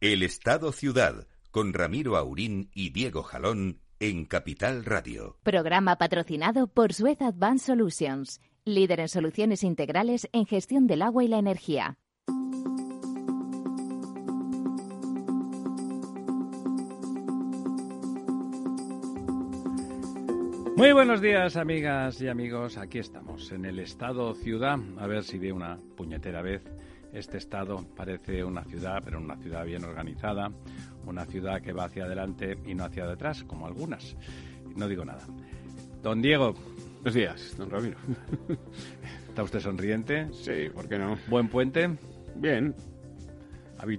El Estado Ciudad, con Ramiro Aurín y Diego Jalón en Capital Radio. Programa patrocinado por Suez Advanced Solutions, líder en soluciones integrales en gestión del agua y la energía. Muy buenos días, amigas y amigos. Aquí estamos, en el Estado Ciudad. A ver si de una puñetera vez este Estado parece una ciudad, pero una ciudad bien organizada, una ciudad que va hacia adelante y no hacia detrás, como algunas. No digo nada. Don Diego. Buenos días, don Ramiro. ¿Está usted sonriente? Sí, ¿por qué no? ¿Buen puente? Bien.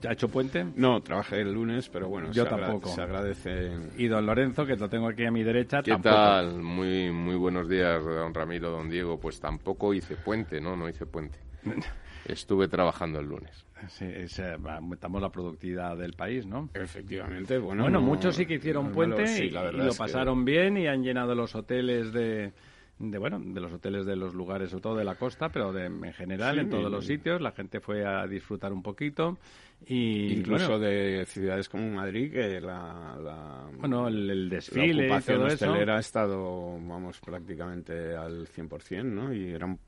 ¿Ha hecho puente? No, trabajé el lunes, pero bueno, Yo se, agra- tampoco. se agradece. Y don Lorenzo, que lo tengo aquí a mi derecha, ¿Qué tampoco. tal? Muy, muy buenos días, don Ramiro, don Diego. Pues tampoco hice puente, ¿no? No hice puente. Estuve trabajando el lunes. Sí, es, eh, aumentamos la productividad del país, ¿no? Efectivamente, bueno. Bueno, no- muchos sí que hicieron no puente sí, y, la y verdad lo que- pasaron bien y han llenado los hoteles de, de bueno, de los hoteles de los lugares, sobre todo de la costa, pero de, en general Sí, en todos los sitios. La gente fue a disfrutar un poquito y Incluso bueno, de ciudades como Madrid, que la, la, bueno, el, el la desfile y ocupación todo eso. ha estado, vamos, prácticamente al 100%, ¿no? Y era un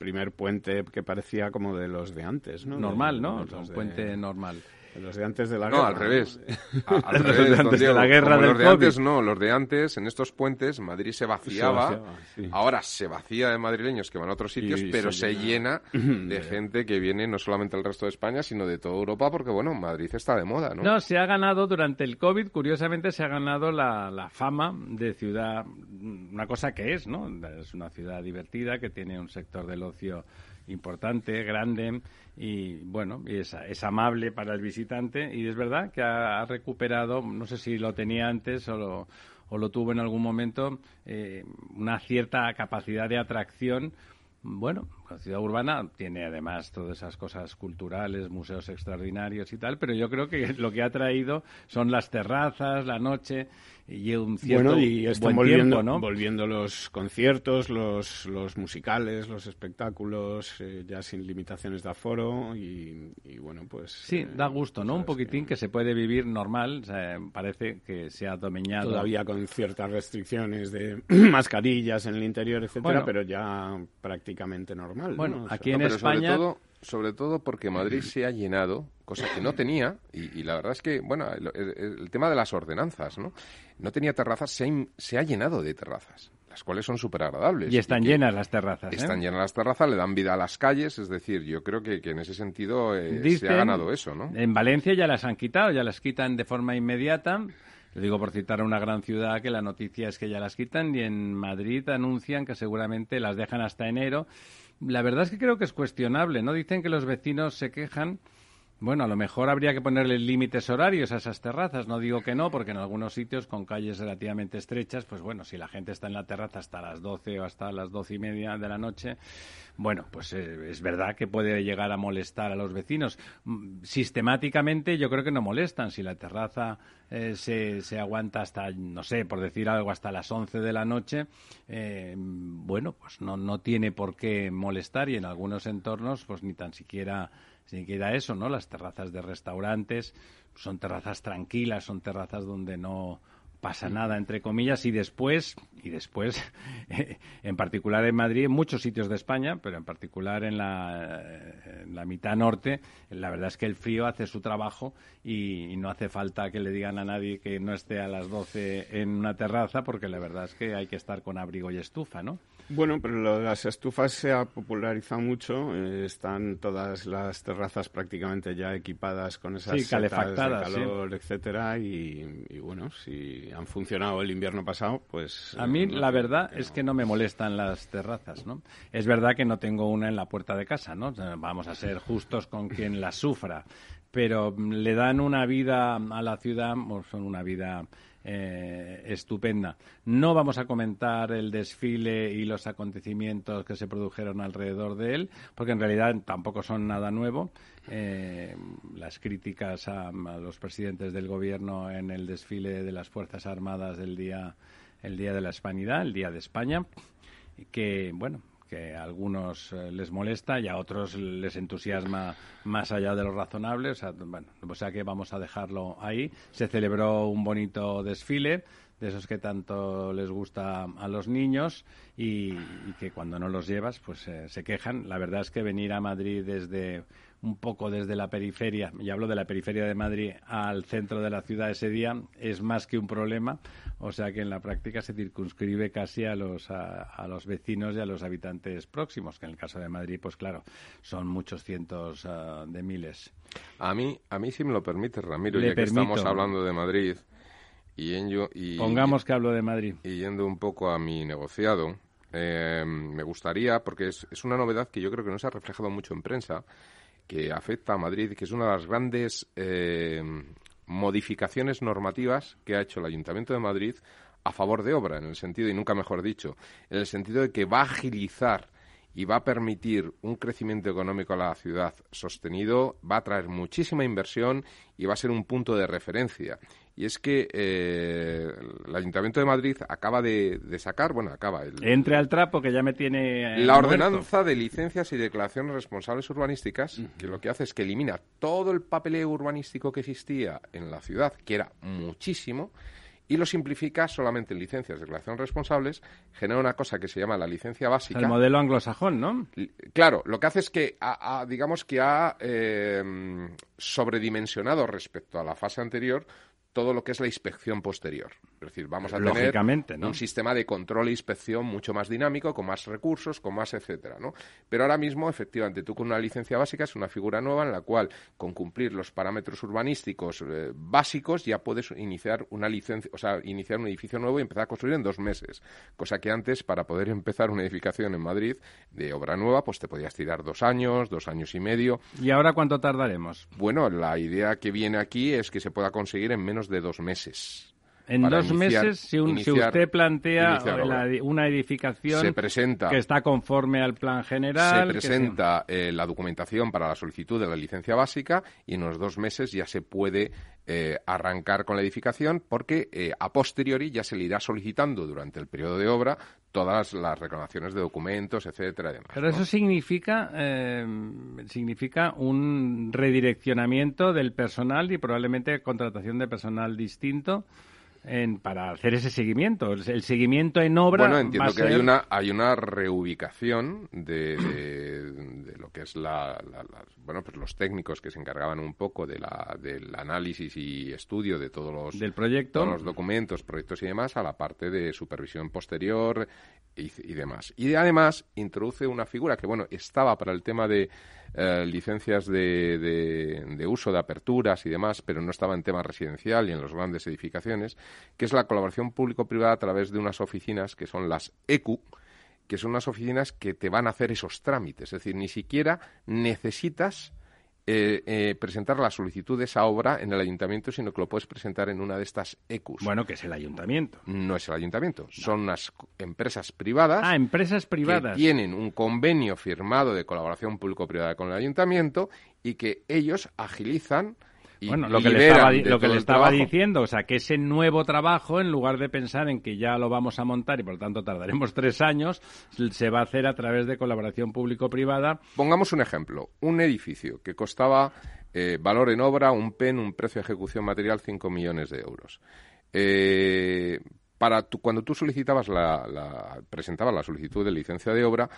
primer puente que parecía como de los de antes, ¿no? Normal, De- ¿no? de Un puente normal. Los de antes de la No, guerra. al revés. A- al Los revés, don antes de Diego. la guerra Como del los de COVID. antes no, los de antes, en estos puentes, Madrid se vaciaba. Se vaciaba, sí. Ahora se vacía de madrileños que van a otros sitios, Y pero se se llena de gente que viene no solamente del resto de España, sino de toda Europa, porque bueno, Madrid está de moda, ¿no? No, se ha ganado durante el COVID, curiosamente se ha ganado la, la fama de ciudad, una cosa que es, ¿no? Es una ciudad divertida que tiene un sector del ocio importante, grande y bueno, y es, amable para el visitante. Y es verdad que ha, ha recuperado, no sé si lo tenía antes o lo, o lo tuvo en algún momento, eh, una cierta capacidad de atracción. Bueno, la ciudad urbana tiene además todas esas cosas culturales, museos extraordinarios y tal, pero yo creo que lo que ha traído son las terrazas, la noche y un cierto bueno, y están buen volviendo, tiempo, ¿no? volviendo los conciertos, los, los musicales, los espectáculos, eh, ya sin limitaciones de aforo y, y bueno, pues... Sí, eh, da gusto, ¿no? Un poquitín que se puede vivir normal, o sea, parece que se ha domeñado. Todavía con ciertas restricciones de mascarillas en el interior, etcétera, Bueno. pero ya prácticamente normal. Bueno, ¿no? O sea, aquí en España- Sobre todo, sobre todo porque Madrid se ha llenado, cosa que no tenía, y, y la verdad es que, bueno, el, el- el tema de las ordenanzas, ¿no? No tenía terrazas, se ha, se ha llenado de terrazas, las cuales son súper agradables. Y están llenas las terrazas, ¿eh? Están llenas las terrazas, le dan vida a las calles, es decir, yo creo que, que en ese sentido eh, se ha ganado eso, ¿no? En Valencia ya las han quitado, ya las quitan de forma inmediata. Lo digo por citar a una gran ciudad que la noticia es que ya las quitan y en Madrid anuncian que seguramente las dejan hasta enero. La verdad es que creo que es cuestionable, ¿no? Dicen que los vecinos se quejan. Bueno, a lo mejor habría que ponerle límites horarios a esas terrazas. No digo que no, porque en algunos sitios con calles relativamente estrechas, pues bueno, si la gente está en la terraza hasta las 12 o hasta las doce y media de la noche, bueno, pues eh, es verdad que puede llegar a molestar a los vecinos. Mm, Sistemáticamente yo creo que no molestan. Si la terraza eh, se, se aguanta hasta, no sé, por decir algo, hasta las 11 de la noche, eh, bueno, pues no, no tiene por qué molestar y en algunos entornos pues ni tan siquiera ni siquiera eso, ¿no? Las terrazas de restaurantes son terrazas tranquilas, son terrazas donde no pasa nada entre comillas y después y después en particular en Madrid en muchos sitios de España pero en particular en la, en la mitad norte la verdad es que el frío hace su trabajo y, y no hace falta que le digan a nadie que no esté a las 12 en una terraza porque la verdad es que hay que estar con abrigo y estufa ¿no? Bueno, pero lo de las estufas se ha popularizado mucho. eh, están todas las terrazas prácticamente ya equipadas con esas Sí, setas de calefactadas, sí. calor, etcétera. Y, y bueno, si han funcionado el invierno pasado, pues... A eh, mí no la verdad es que no me molestan las terrazas, ¿no? Es verdad que no tengo una en la puerta de casa, ¿no? Vamos a ser justos con quien las sufra, pero le dan una vida a la ciudad, o son una vida eh, estupenda. No vamos a comentar el desfile y los acontecimientos que se produjeron alrededor de él, porque en realidad tampoco son nada nuevo. Eh, las críticas a, los presidentes del gobierno en el desfile de las Fuerzas Armadas del día, el día de la Hispanidad, el día de España, que bueno que a algunos eh, les molesta y a otros les entusiasma más allá de lo razonable. O sea, bueno, o sea que vamos a dejarlo ahí. Se celebró un bonito desfile de esos que tanto les gusta a los niños y, que cuando no los llevas pues eh, se quejan. La verdad es que venir a Madrid desde un poco desde la periferia, y hablo de la periferia de Madrid al centro de la ciudad ese día, es más que un problema, o sea que en la práctica se circunscribe casi a los, a, los vecinos y a los habitantes próximos, que en el caso de Madrid, pues claro, son muchos cientos ah, de miles. A mí, a mí si me lo permite, Ramiro, ya que estamos hablando de Madrid, y, en yo, y Pongamos que hablo de Madrid. Y yendo un poco a mi negociado, eh, me gustaría, porque es, es una novedad que yo creo que no se ha reflejado mucho en prensa, que afecta a Madrid, que es una de las grandes eh, modificaciones normativas que ha hecho el Ayuntamiento de Madrid a favor de obra, en el sentido, y nunca mejor dicho, en el sentido de que va a agilizar y va a permitir un crecimiento económico a la ciudad sostenido, va a traer muchísima inversión y va a ser un punto de referencia. Y es que eh, el Ayuntamiento de Madrid acaba de, sacar, bueno, acaba. El, Entre al trapo que ya me tiene. la ordenanza de licencias y declaraciones responsables urbanísticas, que lo que hace es que elimina todo el papeleo urbanístico que existía en la ciudad, que era muchísimo, y lo simplifica solamente en licencias de declaración responsables, genera una cosa que se llama la licencia básica. El modelo anglosajón, ¿no? Claro, lo que hace es que, digamos que ha eh, sobredimensionado respecto a la fase anterior todo lo que es la inspección posterior. Es decir, vamos a tener un sistema de control e inspección mucho más dinámico, con más recursos, con más etcétera, ¿no? Pero ahora mismo, efectivamente, tú con una licencia básica es una figura nueva en la cual, con cumplir los parámetros urbanísticos eh, básicos, ya puedes iniciar una licencia, o sea, iniciar un edificio nuevo y empezar a construir en dos meses. Cosa que antes, para poder empezar una edificación en Madrid de obra nueva, pues te podías tirar dos años, dos años y medio. ¿Y ahora cuánto tardaremos? Bueno, la idea que viene aquí es que se pueda conseguir en menos de dos meses. En dos meses, si, usted plantea una edificación que está conforme al plan general... Se presenta eh, la documentación para la solicitud de la licencia básica y en los dos meses ya se puede eh, arrancar con la edificación porque eh, a posteriori ya se le irá solicitando durante el periodo de obra todas las reclamaciones de documentos, etcétera. Pero eso significa, significa un redireccionamiento del personal y probablemente contratación de personal distinto para hacer ese seguimiento. El, seguimiento en obra. Bueno, entiendo que hay una hay una reubicación de, de, lo que es la, bueno pues los técnicos que se encargaban un poco de la, del análisis y estudio de todos los del proyecto, todos los documentos, proyectos y demás a la parte de supervisión posterior y, y demás. Y además introduce una figura que bueno estaba para el tema de eh, licencias de, de, uso, de aperturas y demás, pero no estaba en tema residencial y en las grandes edificaciones, que es la colaboración público-privada a través de unas oficinas que son las ECU, que son unas oficinas que te van a hacer esos trámites. Es decir, ni siquiera necesitas eh, eh, presentar la solicitud de esa obra en el ayuntamiento, sino que lo puedes presentar en una de estas ECUs. Bueno, que es el ayuntamiento. No es el ayuntamiento, son unas empresas privadas. Ah, empresas privadas. Que tienen un convenio firmado de colaboración público-privada con el ayuntamiento y que ellos agilizan bueno, lo que le estaba, lo que le estaba diciendo, o sea, que ese nuevo trabajo, en lugar de pensar en que ya lo vamos a montar y por lo tanto tardaremos tres años, se va a hacer a través de colaboración público-privada. Pongamos un ejemplo, un edificio que costaba eh, valor en obra, un PEN, un precio de ejecución material, 5 millones de euros. Eh, para cuando tú solicitabas la, presentabas la solicitud de licencia de obra,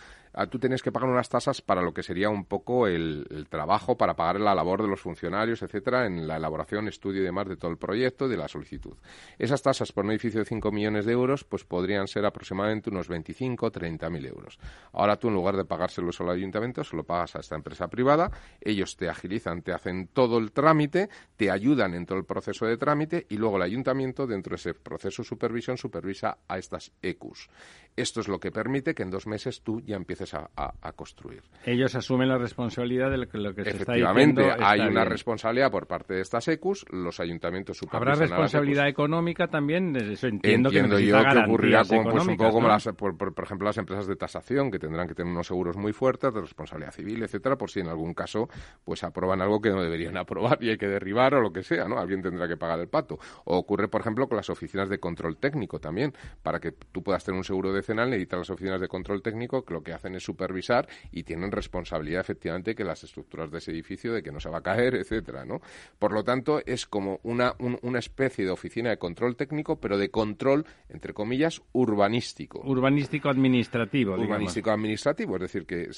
tú tenías que pagar unas tasas para lo que sería un poco el, trabajo para pagar la labor de los funcionarios, etcétera, en la elaboración, estudio y demás de todo el proyecto de la solicitud. Esas tasas por un edificio de 5 millones de euros, pues podrían ser aproximadamente unos 25 o 30 mil euros. Ahora tú, en lugar de pagárselo solo al ayuntamiento, se lo pagas a esta empresa privada, ellos te agilizan, te hacen todo el trámite, te ayudan en todo el proceso de trámite y luego el ayuntamiento, dentro de ese proceso de supervisión, supervisa a estas ECUs. Esto es lo que permite que en dos meses tú ya empieces a, construir. Ellos asumen la responsabilidad de lo que, lo que se está diciendo. Efectivamente, hay una responsabilidad por parte de estas ECUs, los ayuntamientos supervisan ¿Habrá responsabilidad económica también? Eso entiendo, entiendo que yo que ocurrirá con, pues, un poco como, las, por, ejemplo, las empresas de tasación, que tendrán que tener unos seguros muy fuertes de responsabilidad civil, etcétera, por si en algún caso pues aprueban algo que no deberían aprobar y hay que derribar o lo que sea, ¿no? Alguien tendrá que pagar el pato. O ocurre, por ejemplo, con las oficinas de control técnico también. Para que tú puedas tener un seguro decenal necesitas las oficinas de control técnico que lo que hacen es supervisar y tienen responsabilidad efectivamente que las estructuras de ese edificio, de que no se va a caer, etcétera, ¿no? Por lo tanto, es como una, una especie de oficina de control técnico, pero de control, entre comillas, urbanístico. Urbanístico administrativo. Urbanístico administrativo, es decir, que,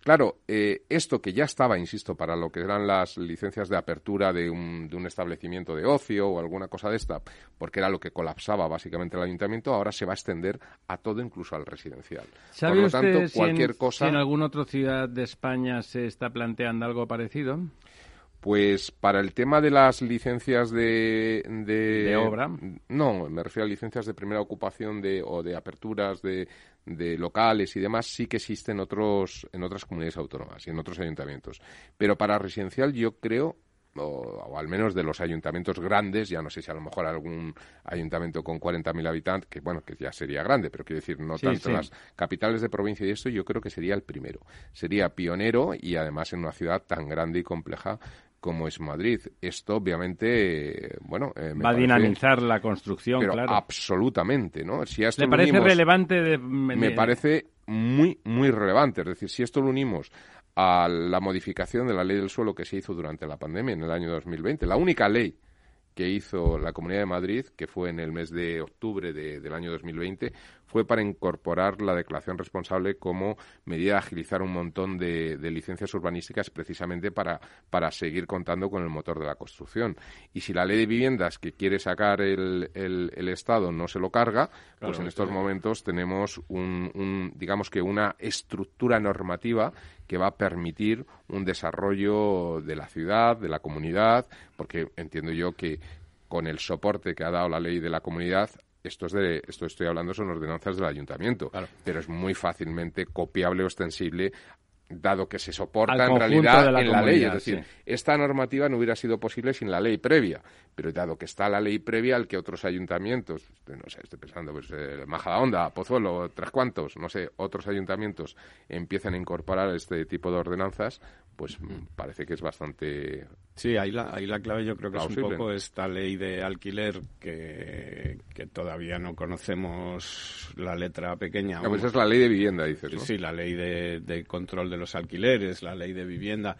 claro, eh, esto que ya estaba, insisto, para lo que eran las licencias de apertura de un, de un establecimiento de ocio o alguna cosa de esta, porque era lo que colapsaba básicamente el ayuntamiento, ahora se va a extender a todo, incluso al residencial. ¿Sabe Por lo tanto, cualquier cosa. Si en alguna otra ciudad de España se está planteando algo parecido? Pues para el tema de las licencias de, de, obra. No, me refiero a licencias de primera ocupación de, o de aperturas de, de locales y demás, sí que existen otros, en otras comunidades autónomas y en otros ayuntamientos. Pero para residencial yo creo o, al menos de los ayuntamientos grandes, ya no sé si a lo mejor algún ayuntamiento con 40.000 habitantes, que bueno, que ya sería grande, pero quiero decir, no tanto las capitales de provincia y esto, yo creo que sería el primero. Sería pionero y además en una ciudad tan grande y compleja como es Madrid. Esto, obviamente, bueno... Eh, Va a dinamizar la construcción, pero claro. Absolutamente, ¿no? Si ¿Le parece relevante? Me parece muy, muy relevante. Es decir, si esto lo unimos a la modificación de la ley del suelo que se hizo durante la pandemia en el año 2020. La única ley que hizo la Comunidad de Madrid, que fue en el mes de octubre del año 2020, fue para incorporar la declaración responsable como medida de agilizar un montón de, licencias urbanísticas precisamente para, para, seguir contando con el motor de la construcción. Y si la ley de viviendas que quiere sacar el, el, Estado no se lo carga, pues en estos momentos tenemos un, digamos que una estructura normativa que va a permitir un desarrollo de la ciudad, de la comunidad, porque entiendo yo que con el soporte que ha dado la ley de la comunidad esto es de, esto estoy hablando son ordenanzas del ayuntamiento, pero es muy fácilmente copiable o extensible dado que se soporta en realidad en la ley. Es decir, esta normativa no hubiera sido posible sin la ley previa, pero dado que está la ley previa al que otros ayuntamientos, no sé, estoy pensando, pues eh, Majadahonda, Pozuelo, tres cuantos, no sé, otros ayuntamientos empiezan a incorporar este tipo de ordenanzas, pues parece que es bastante... Sí, ahí la, ahí la clave yo creo que es un poco esta ley de alquiler que, que todavía no conocemos la letra pequeña. pues es la ley de vivienda, dices, ¿no? Sí, la ley de, de control de los alquileres, la ley de vivienda.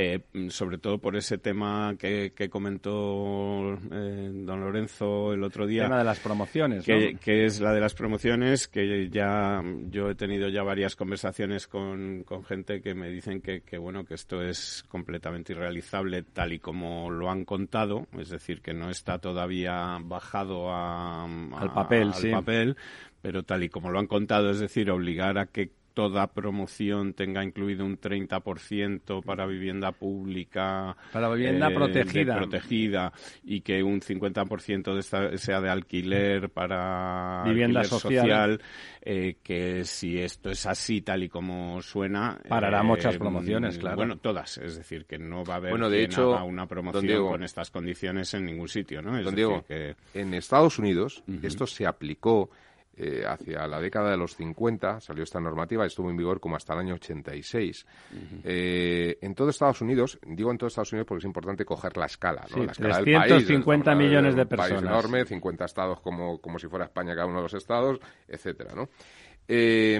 Eh, sobre todo por ese tema que, comentó eh, don Lorenzo el otro día. Tema de las promociones, que, que, es la de las promociones, que ya yo he tenido ya varias conversaciones con, con gente que me dicen que, que, bueno, que esto es completamente irrealizable tal y como lo han contado, es decir, que no está todavía bajado al papel, al papel, pero tal y como lo han contado, es decir, obligar a que toda promoción tenga incluido un 30% para vivienda pública. Para vivienda eh, protegida. protegida y que un 50% de esta sea de alquiler para vivienda social. Eh, que si esto es así tal y como suena... Parará muchas eh, promociones, claro. Bueno, todas. Es decir, que no va a haber bueno, de hecho, una promoción con estas condiciones en ningún sitio, ¿no? don Diego, que... en Estados Unidos esto se aplicó eh, hacia la década de los 50 salió esta normativa, estuvo en vigor como hasta el año 86. eh, en todo Estados Unidos, digo en todo Estados Unidos porque es importante coger la escala, ¿no? la escala 350 millones de, personas. Un país enorme, 50 estados como, como si fuera España cada uno de los estados, etcétera, ¿no? Eh,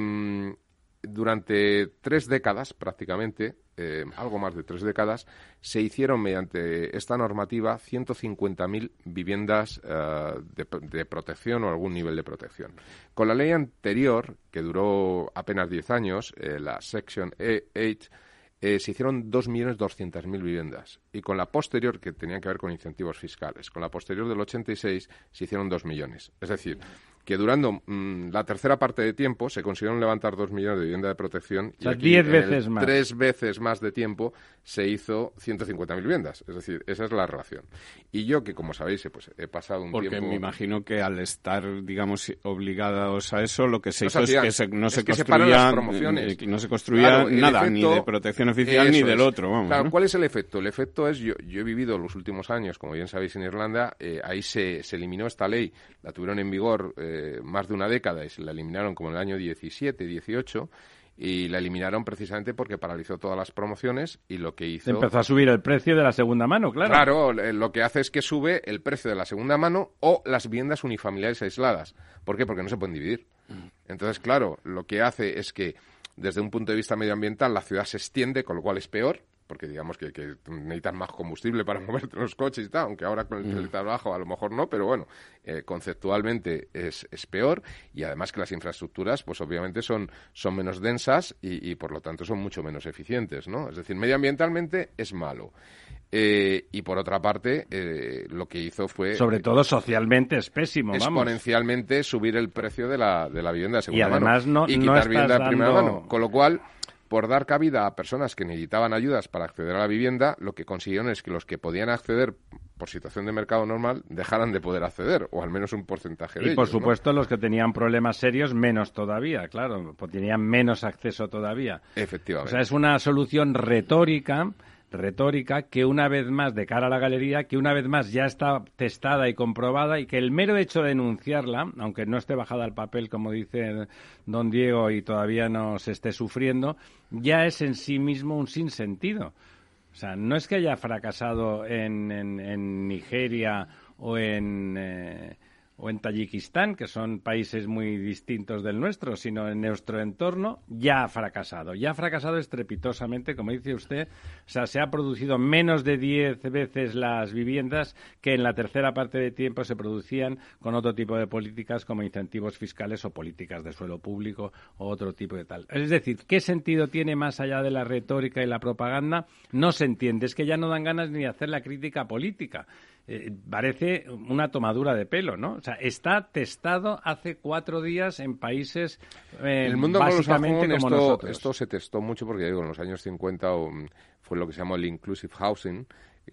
durante tres décadas prácticamente, eh, algo más de tres décadas, se hicieron mediante esta normativa 150.000 viviendas eh, de, protección o algún nivel de protección. Con la ley anterior, que duró apenas 10 años, eh, la Section 8, se hicieron 2.200.000 viviendas. Y con la posterior, que tenían que ver con incentivos fiscales, con la posterior del 86 se hicieron 2 millones. Es decir, que durando mm, la tercera parte de tiempo se consiguieron levantar dos millones de vivienda de protección. y diez veces más. Tres veces más de tiempo se hizo 150.000 viviendas. Es decir, esa es la relación. Y yo, que como sabéis, pues, he pasado un tiempo... Porque me imagino que al estar, digamos, obligados a eso, lo que se hizo es que no, se construía, promociones. no se construía nada, ni de protección oficial ni del otro. claro, ¿cuál es el efecto? El efecto es, yo, yo he vivido los últimos años, como bien sabéis, en Irlanda, eh, ahí se, se eliminó esta ley, la tuvieron en vigor... Eh, más de una década y se la eliminaron como en el año 17, 18 y la eliminaron precisamente porque paralizó todas las promociones y lo que hizo... Empezó a subir el precio de la segunda mano, claro. Claro, lo que hace es que sube el precio de la segunda mano o las viviendas unifamiliares aisladas. ¿Por qué? Porque no se pueden dividir. Mm. Entonces, claro, lo que hace es que desde un punto de vista medioambiental la ciudad se extiende, con lo cual es peor, porque digamos que, que, necesitan más combustible para moverte los coches y tal, aunque ahora con el teletrabajo a lo mejor no, pero bueno, eh, conceptualmente es, es, peor y además que las infraestructuras, pues obviamente son, son menos densas y, por lo tanto son mucho menos eficientes, ¿no? Es decir, medioambientalmente es malo. Eh, y por otra parte, eh, lo que hizo fue. Sobre todo socialmente es pésimo. Exponencialmente subir el precio de la, de la vivienda de segunda y además mano. No, y quitar vivienda de primera mano. Con lo cual, por dar cabida a personas que necesitaban ayudas para acceder a la vivienda, lo que consiguieron es que los que podían acceder por situación de mercado normal dejaran de poder acceder, o al menos un porcentaje de y ellos. Y por supuesto los que tenían problemas serios, menos todavía, claro, pues tenían menos acceso todavía. Efectivamente. O sea, es una solución retórica retórica que una vez más, de cara a la galería, que una vez más ya está testada y comprobada y que el mero hecho de denunciarla, aunque no esté bajada al papel, como dice don Diego, y todavía no se esté sufriendo, ya es en sí mismo un sinsentido. O sea, no es que haya fracasado en, en, Nigeria o en... Eh, o en Tayikistán, que son países muy distintos del nuestro, sino en nuestro entorno, ya ha fracasado. Ya ha fracasado estrepitosamente, como dice usted. O sea, se ha producido menos de diez veces las viviendas que en la tercera parte de tiempo se producían con otro tipo de políticas como incentivos fiscales o políticas de suelo público o otro tipo de tal. Es decir, ¿qué sentido tiene más allá de la retórica y la propaganda? No se entiende. Es que ya no dan ganas ni de hacer la crítica política. Eh, parece una tomadura de pelo, ¿no? O sea, está testado hace cuatro días en países eh, el mundo básicamente como esto, nosotros. Esto se testó mucho porque, digo, en los años 50 fue lo que se llamó el inclusive housing,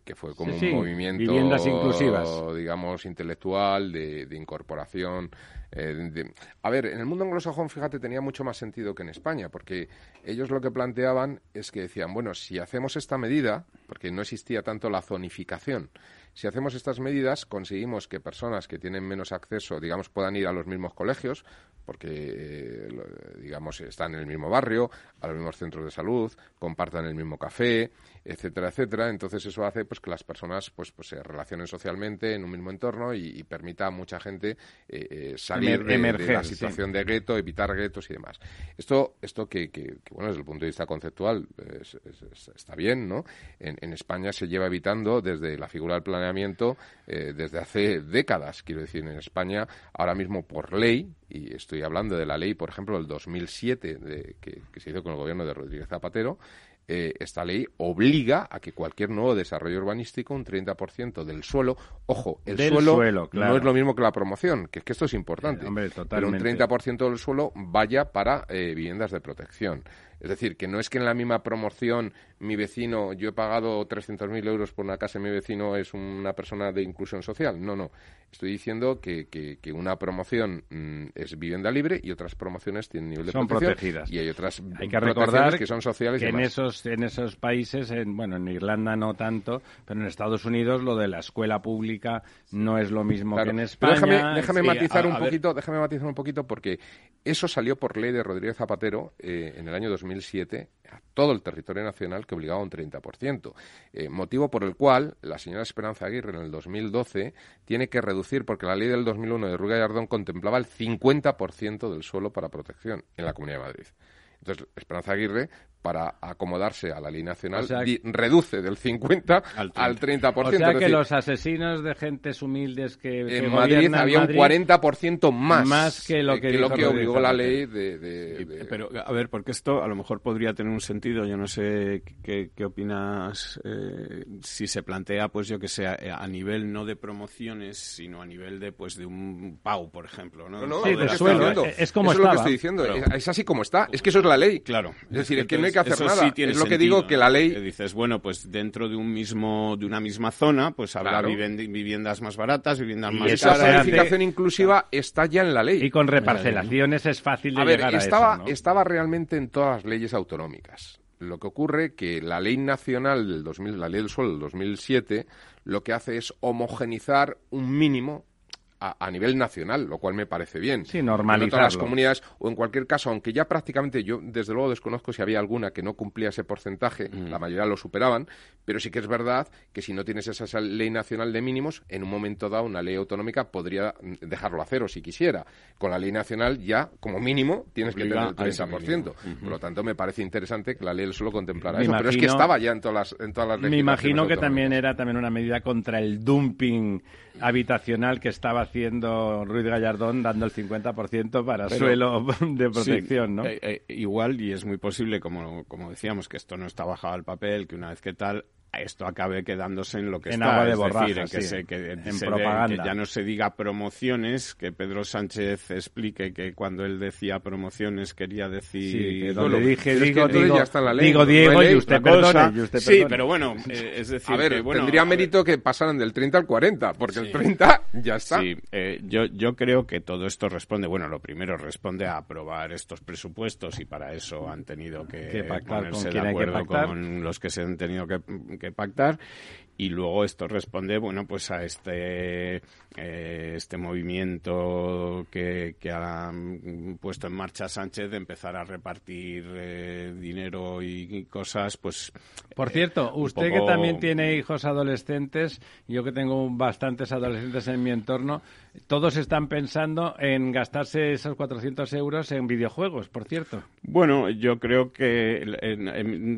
que fue como un movimiento viviendas inclusivas. digamos intelectual de, incorporación eh, a ver en el mundo anglosajón fíjate tenía mucho más sentido que en España porque ellos lo que planteaban es que decían bueno si hacemos esta medida porque no existía tanto la zonificación si hacemos estas medidas, conseguimos que personas que tienen menos acceso, digamos, puedan ir a los mismos colegios, porque, eh, digamos, están en el mismo barrio, a los mismos centros de salud, compartan el mismo café, etcétera, etcétera. Entonces eso hace pues que las personas pues, pues se relacionen socialmente en un mismo entorno y, permita a mucha gente eh, eh, salir de, la situación de gueto, evitar guetos y demás. Esto, esto que, que, bueno, desde el punto de vista conceptual está bien, ¿no? En, en, España se lleva evitando desde la figura del planeamiento desde hace décadas, quiero decir, en España ahora mismo por ley y estoy hablando de la ley, por ejemplo, del 2007 de, que, se hizo con el gobierno de Rodríguez Zapatero, eh, esta ley obliga a que cualquier nuevo desarrollo urbanístico, un 30% del suelo, ojo, el suelo, no es lo mismo que la promoción, que es que esto es importante, pero un 30% del suelo vaya para eh, viviendas de protección. Es decir, que no es que en la misma promoción mi vecino, yo he pagado 300.000 euros por una casa y mi vecino es una persona de inclusión social. No, no. Estoy diciendo que, que, una promoción mm, es vivienda libre y otras promociones tienen nivel de son protegidas. Y hay otras hay que recordar que son sociales. Que en esos, en esos países, en, bueno, en Irlanda no tanto, pero en Estados Unidos lo de la escuela pública no es lo mismo que en España. déjame, déjame matizar un poquito, déjame matizar un poquito porque eso salió por ley de Rodríguez Zapatero eh, en el año 2007 a todo el territorio nacional que obligaba un 30%. Eh, motivo por el cual la señora Esperanza Aguirre en el 2012 tiene que reducir, porque la ley del 2001 de Ruga y Ardón contemplaba el 50% del suelo para protección en la Comunidad de Madrid. Entonces, Esperanza Aguirre para acomodarse a la ley nacional reduce del 50 al 30%. O sea que los asesinos de gentes humildes que, en Madrid había un 40% más, más que lo que, obligó la ley de, Pero, a ver, porque esto a lo mejor podría tener un sentido, yo no sé qué, opinas, eh, si se plantea, pues yo que sé, a nivel no de promociones, sino a nivel de pues de un PAU, por ejemplo. No, no, sí, de suelo, es, como eso es lo que estoy diciendo, es, así como está, es que eso es la ley. Claro. Es decir, es que no hay que hacer nada. es lo que digo que la ley. dices, bueno, pues dentro de un mismo, de una misma zona, pues habrá viviendas más baratas, viviendas más esa planificación inclusiva está ya en la ley. Y con reparcelaciones es fácil de a llegar a estaba, eso, estaba realmente en todas las leyes autonómicas. Lo que ocurre que la ley nacional del 2000, la ley del suelo del 2007, lo que hace es homogenizar un mínimo a, nivel nacional, lo cual me parece bien. Sí, normalizarlo. En todas las comunidades, o en cualquier caso, aunque ya prácticamente yo, desde luego, desconozco si había alguna que no cumplía ese porcentaje, mm. la mayoría lo superaban, pero sí que es verdad que si no tienes esa ley nacional de mínimos, en un momento dado una ley autonómica podría dejarlo a cero si quisiera. Con la ley nacional ya, como mínimo, tienes que tener el 30%. Por lo tanto, me parece interesante que la ley solo contemplara eso, pero es que estaba ya en todas las, en todas las Me imagino que también era también una medida contra el dumping habitacional que estaba haciendo Ruiz Gallardón dando el 50% para suelo de protección, ¿no? Eh, eh, igual, y es muy posible, como, como decíamos, que esto no está bajado al papel, que una vez que tal, esto acabe quedándose en lo que en está, agua de borraja, en que, se, que, en propaganda. que ya no se diga promociones, que Pedro Sánchez explique que cuando él decía promociones quería decir... donde dije, digo, digo, ya está la ley, digo Diego y usted perdone, y usted Sí, pero bueno, eh, es decir... A ver, bueno, tendría mérito que pasaran del 30 al 40, porque el 30 ya está. Sí, eh, yo, yo creo que todo esto responde, bueno, lo primero responde a aprobar estos presupuestos y para eso han tenido que, ponerse de acuerdo con los que se han tenido que que pactar y luego esto responde bueno pues a este eh, este movimiento que, que, ha puesto en marcha Sánchez de empezar a repartir eh, dinero y, cosas pues por cierto eh, usted que también tiene hijos adolescentes yo que tengo bastantes adolescentes en mi entorno todos están pensando en gastarse esos 400 euros en videojuegos por cierto bueno yo creo que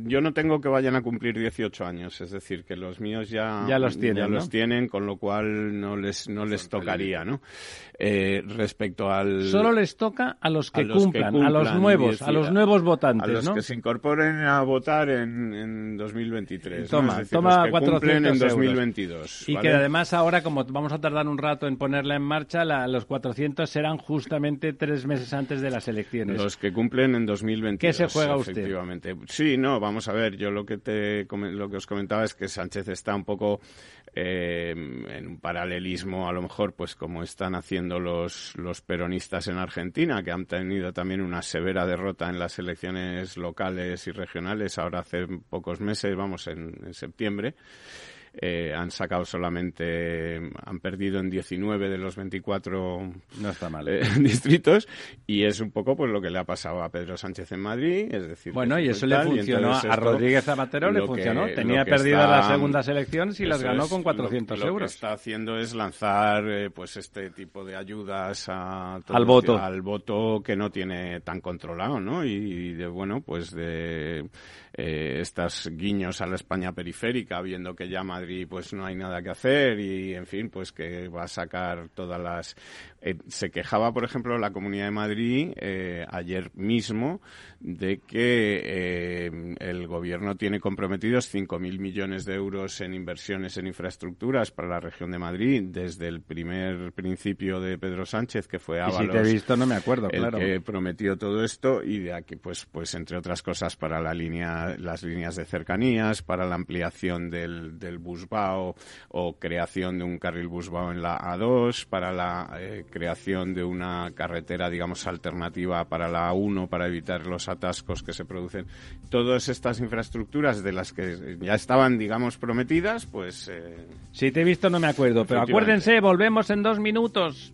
yo no tengo que vayan a cumplir 18 años es decir que los míos ya, los tienen, los tienen, con lo cual no les no les tocaría, ¿no? Eh, respecto al solo les toca a los que, cumplan, a los nuevos, a los nuevos votantes, a los que se incorporen a votar en, en 2023. Toma, toma que 400 en 2022. Y que además ahora, como vamos a tardar un rato en ponerla en marcha, los 400 serán justamente tres meses antes de las elecciones. Los que cumplen en 2022. ¿Qué se juega usted? Efectivamente. Sí, no, vamos a ver. Yo lo que te lo que os comentaba es que Sánchez está un poco eh, en un paralelismo, a lo mejor, pues como están haciendo los, los peronistas en Argentina, que han tenido también una severa derrota en las elecciones locales y regionales, ahora hace pocos meses, vamos, en septiembre. Eh, han sacado solamente, han perdido en 19 de los 24 no está mal. Eh, distritos y es un poco pues lo que le ha pasado a Pedro Sánchez en Madrid, es decir, bueno y eso le funcionó a Rodríguez Zapatero le funcionó, tenía perdidas las segundas elecciones y las ganó con 400 euros. Lo que está haciendo es lanzar eh, pues este tipo de ayudas a al voto al voto que no tiene tan controlado, ¿no? Y, de bueno pues de eh, estos guiños a la España periférica, viendo que ya Madrid pues no hay nada que hacer y en fin pues que va a sacar todas las eh, se quejaba por ejemplo la Comunidad de Madrid eh, ayer mismo de que eh, el gobierno tiene comprometidos 5.000 millones de euros en inversiones en infraestructuras para la región de Madrid desde el primer principio de Pedro Sánchez que fue Ábalos, si te he visto no me acuerdo el claro. que prometió todo esto y de aquí pues pues entre otras cosas para la línea las líneas de cercanías, para la ampliación del, del Busbao o creación de un carril Busbao en la A2, para la eh, creación de una carretera, digamos, alternativa para la A1 para evitar los atascos que se producen. Todas estas infraestructuras de las que ya estaban, digamos, prometidas, pues... Eh, si te he visto no me acuerdo, pero acuérdense, volvemos en dos minutos.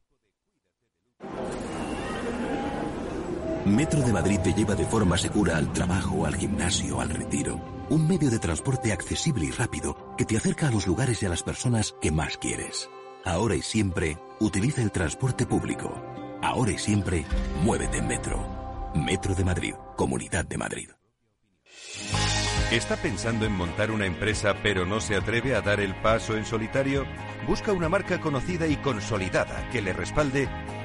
Metro de Madrid te lleva de forma segura al trabajo, al gimnasio, al retiro. Un medio de transporte accesible y rápido que te acerca a los lugares y a las personas que más quieres. Ahora y siempre, utiliza el transporte público. Ahora y siempre, muévete en Metro. Metro de Madrid, Comunidad de Madrid. ¿Está pensando en montar una empresa pero no se atreve a dar el paso en solitario? Busca una marca conocida y consolidada que le respalde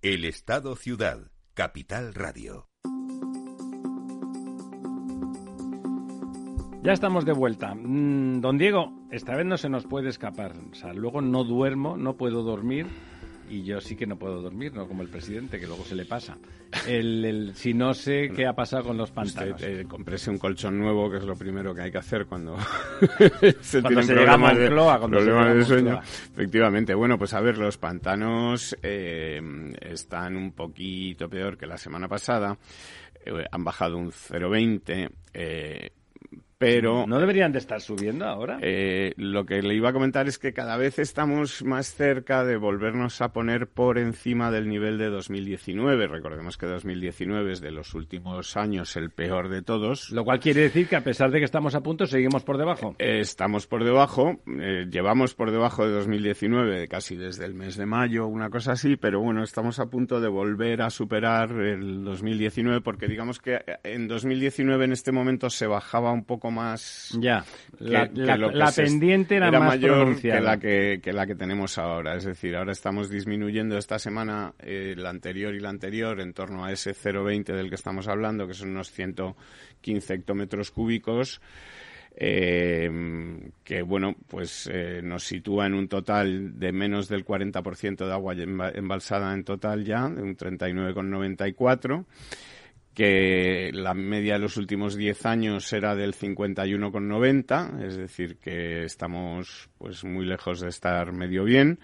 El Estado Ciudad, Capital Radio. Ya estamos de vuelta. Mm, don Diego, esta vez no se nos puede escapar. O sea, luego no duermo, no puedo dormir y yo sí que no puedo dormir, no como el presidente, que luego se le pasa. El, si no sé qué ha pasado con los pantanos. Usted, eh, un colchón nuevo, que es lo primero que hay que hacer cuando se cuando se llega a Moncloa, cuando de sueño. Efectivamente. Bueno, pues a ver, los pantanos eh, están un poquito peor que la semana pasada. Eh, han bajado un 0,20. Eh, pero... ¿No deberían de estar subiendo ahora? Eh, lo que le iba a comentar es que cada vez estamos más cerca de volvernos a poner por encima del nivel de 2019. Recordemos que 2019 es de los últimos años el peor de todos. Lo cual quiere decir que a pesar de que estamos a punto, seguimos por debajo. Eh, estamos por debajo, eh, llevamos por debajo de 2019 casi desde el mes de mayo, una cosa así, pero bueno, estamos a punto de volver a superar el 2019 porque digamos que en 2019 en este momento se bajaba un poco más. Ya, la, pendiente era, más mayor que la que, la que tenemos ahora. Es decir, ahora estamos disminuyendo esta semana eh, la anterior y la anterior en torno a ese 0,20 del que estamos hablando, que son unos 115 hectómetros cúbicos. Eh, que bueno, pues eh, nos sitúa en un total de menos del 40% de agua embalsada en total ya, de un 39,94 que la media de los últimos 10 años era del 51,90, es decir, que estamos pues muy lejos de estar medio bien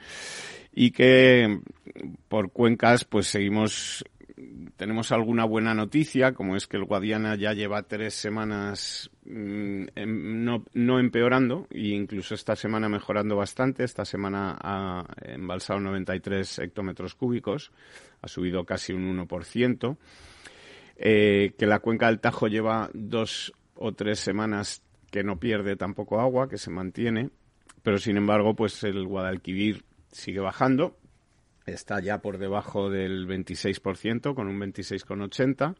y que por cuencas pues seguimos tenemos alguna buena noticia, como es que el Guadiana ya lleva tres semanas mm, no, no, empeorando e incluso esta semana mejorando bastante. Esta semana ha embalsado 93 hectómetros cúbicos, ha subido casi un 1%. Eh, que la cuenca del Tajo lleva dos o tres semanas que no pierde tampoco agua, que se mantiene, pero sin embargo, pues el Guadalquivir sigue bajando, está ya por debajo del 26%, con un 26,80%.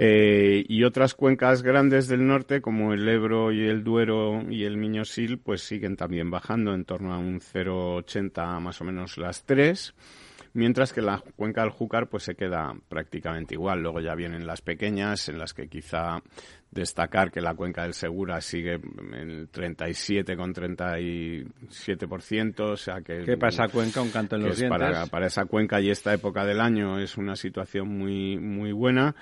Eh, y otras cuencas grandes del norte, como el Ebro y el Duero y el Miñosil, pues siguen también bajando en torno a un 0,80 más o menos las tres mientras que la cuenca del Júcar pues se queda prácticamente igual. Luego ya vienen las pequeñas, en las que quizá destacar que la cuenca del Segura sigue en el 37,37%, o sea que... ¿Qué pasa cuenca? Un canto en los dientes. Para, para esa cuenca y esta época del año es una situación muy, muy buena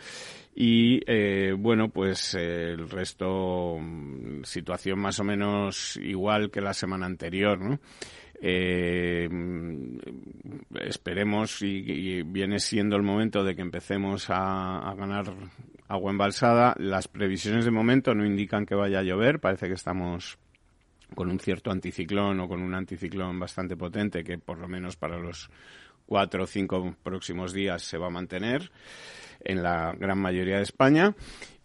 y eh, bueno pues eh, el resto mm, situación más o menos igual que la semana anterior no eh, esperemos y, viene siendo el momento de que empecemos a, ganar agua embalsada. Las previsiones de momento no indican que vaya a llover. Parece que estamos con un cierto anticiclón o con un anticiclón bastante potente que por lo menos para los cuatro o cinco próximos días se va a mantener en la gran mayoría de España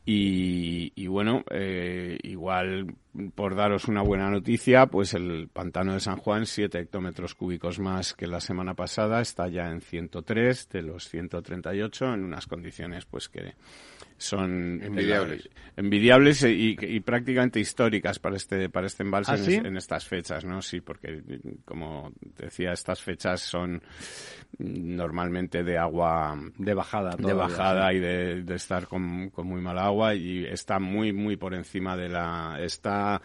y, bueno, eh, igual por daros una buena noticia, pues el pantano de San Juan, 7 hectómetros cúbicos más que la semana pasada, está ya en 103 de los 138 en unas condiciones pues que son envidiables, envidiables y, prácticamente históricas para este para este embalse ¿Ah, en, estas fechas, ¿no? Sí, porque como decía, estas fechas son normalmente de agua de bajada, de bajada y de, estar con, con, muy mala agua y está muy muy por encima de la está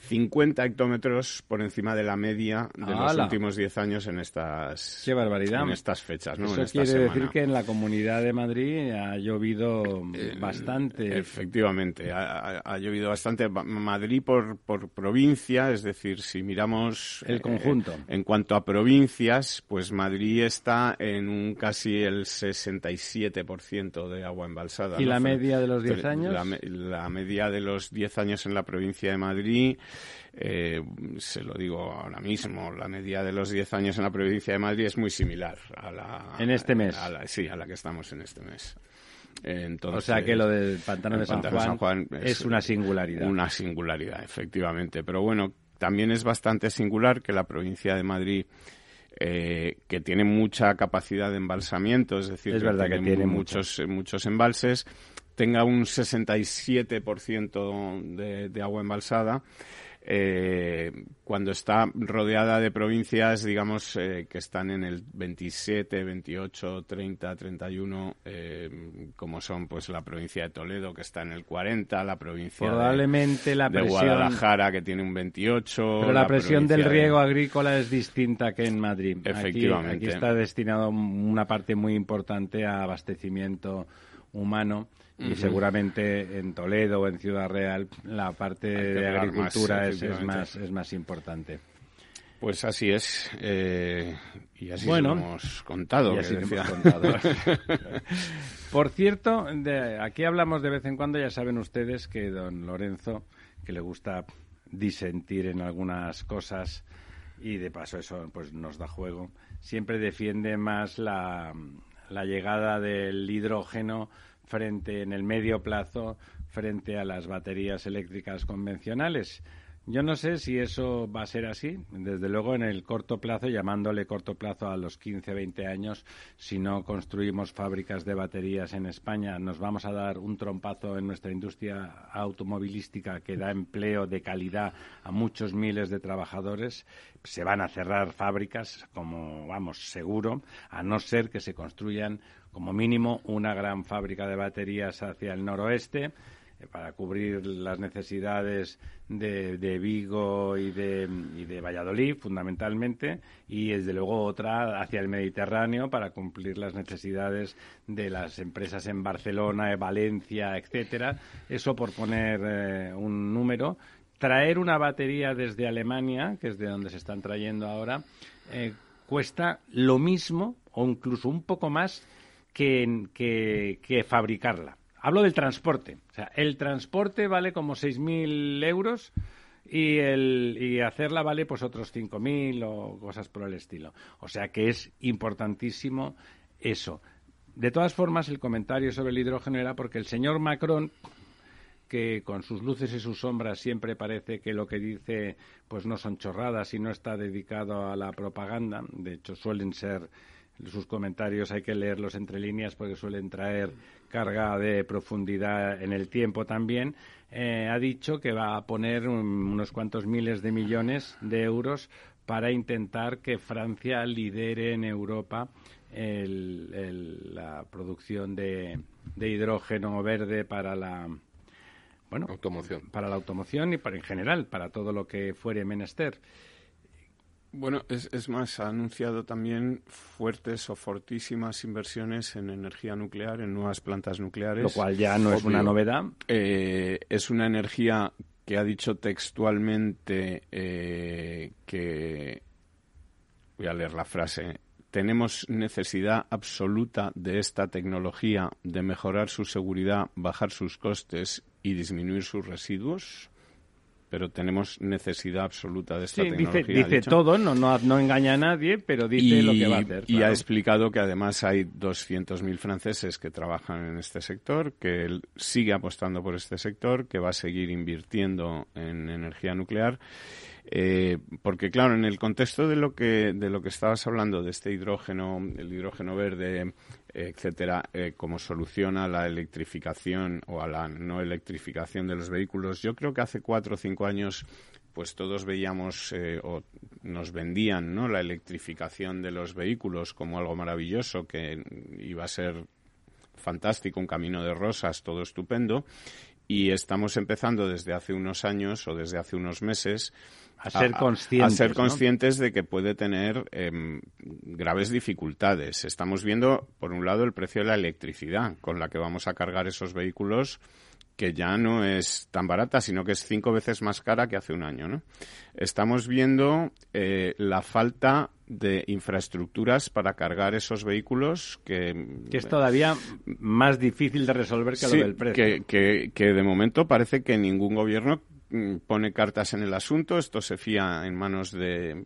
50 hectómetros por encima de la media de los últimos 10 años en estas Qué barbaridad. en estas fechas, ¿no? Eso quiere decir que en la Comunidad de Madrid ha llovido eh, bastante. Efectivamente, ha, llovido bastante. Madrid por, por provincia, es decir, si miramos el conjunto. Eh, en cuanto a provincias, pues Madrid está en un casi el 67% de agua embalsada. ¿Y la media de los 10 años? La, la media de los 10 años en la provincia de Madrid eh, se lo digo ahora mismo, la media de los 10 años en la provincia de Madrid es muy similar a la... En este mes. sí, a la que estamos en este mes. o sea que lo del pantano, de San, Juan es, una singularidad. Una singularidad, efectivamente. Pero bueno, también es bastante singular que la provincia de Madrid eh, que tiene mucha capacidad de embalsamiento, es decir, es verdad que tiene muchos, muchos embalses, tenga un 67% de, de agua embalsada eh, cuando está rodeada de provincias, digamos, eh, que están en el 27, 28, 30, 31, como son pues la provincia de Toledo, que está en el 40, la provincia Probablemente de, la presión, Guadalajara, que tiene un 28. Pero la, presión del riego agrícola es distinta que en Madrid. Efectivamente. aquí está destinado una parte muy importante a abastecimiento humano y seguramente en Toledo o en Ciudad Real la parte de agricultura es, más, es más importante. Pues así es, eh, y así bueno, lo hemos contado. Por cierto, aquí hablamos de vez en cuando, ya saben ustedes que don Lorenzo, que le gusta disentir en algunas cosas y de paso eso pues nos da juego, siempre defiende más la, la llegada del hidrógeno frente en el medio plazo frente a las baterías eléctricas convencionales. Yo no sé si eso va a ser así. Desde luego, en el corto plazo, llamándole corto plazo a los 15, 20 años, si no construimos fábricas de baterías en España, nos vamos a dar un trompazo en nuestra industria automovilística que da empleo de calidad a muchos miles de trabajadores. Se van a cerrar fábricas, como vamos, seguro, a no ser que se construyan como mínimo una gran fábrica de baterías hacia el noroeste eh, para cubrir las necesidades de, de Vigo y de, Valladolid, fundamentalmente, y desde luego otra hacia el Mediterráneo para cumplir las necesidades de las empresas en Barcelona, Valencia, etcétera. Eso por poner eh, un número. Traer una batería desde Alemania, que es de donde se están trayendo ahora, eh, cuesta lo mismo o incluso un poco más que, que, fabricarla. Hablo del transporte. O sea, el transporte vale como 6.000 euros y, el, y hacerla vale pues otros 5.000 o cosas por el estilo. O sea que es importantísimo eso. De todas formas, el comentario sobre el hidrógeno era porque el señor Macron, que con sus luces y sus sombras siempre parece que lo que dice pues no son chorradas y no está dedicado a la propaganda, de hecho suelen ser sus comentarios hay que leerlos entre líneas porque suelen traer carga de profundidad en el tiempo también, eh, ha dicho que va a poner unos cuantos miles de millones de euros para intentar que Francia lidere en Europa la producción de, de, hidrógeno verde para la bueno automoción. para la automoción y para en general para todo lo que fuere menester bueno, es, es, más, ha anunciado también fuertes o fortísimas inversiones en energía nuclear, en nuevas plantas nucleares. Lo cual ya no es una novedad. Eh, es una energía que ha dicho textualmente eh, que. Voy a leer la frase. Tenemos necesidad absoluta de esta tecnología, de mejorar su seguridad, bajar sus costes y disminuir sus residuos pero tenemos necesidad absoluta de esta tecnología. Dice, todo, no, no, engaña a nadie, pero dice lo que va a hacer. Y ha explicado que además hay 200.000 franceses que trabajan en este sector, que él sigue apostando por este sector, que va a seguir invirtiendo en energía nuclear. Eh, porque claro, en el contexto de lo que de lo que estabas hablando de este hidrógeno, el hidrógeno verde, etcétera, eh, como solución a la electrificación o a la no electrificación de los vehículos. Yo creo que hace cuatro o cinco años pues todos veíamos eh, o nos vendían ¿no? la electrificación de los vehículos como algo maravilloso que iba a ser fantástico, un camino de rosas, todo estupendo. Y estamos empezando desde hace unos años o desde hace unos meses a ser conscientes, a, ser conscientes de que puede tener em, graves dificultades. Estamos viendo, por un lado, el precio de la electricidad con la que vamos a cargar esos vehículos que ya no es tan barata, sino que es cinco veces más cara que hace un año. ¿no? Estamos viendo eh, la falta de infraestructuras para cargar esos vehículos que... Que es todavía más difícil de resolver que lo del precio. Que, que, que de momento parece que ningún gobierno pone cartas en el asunto, esto se fía en manos de,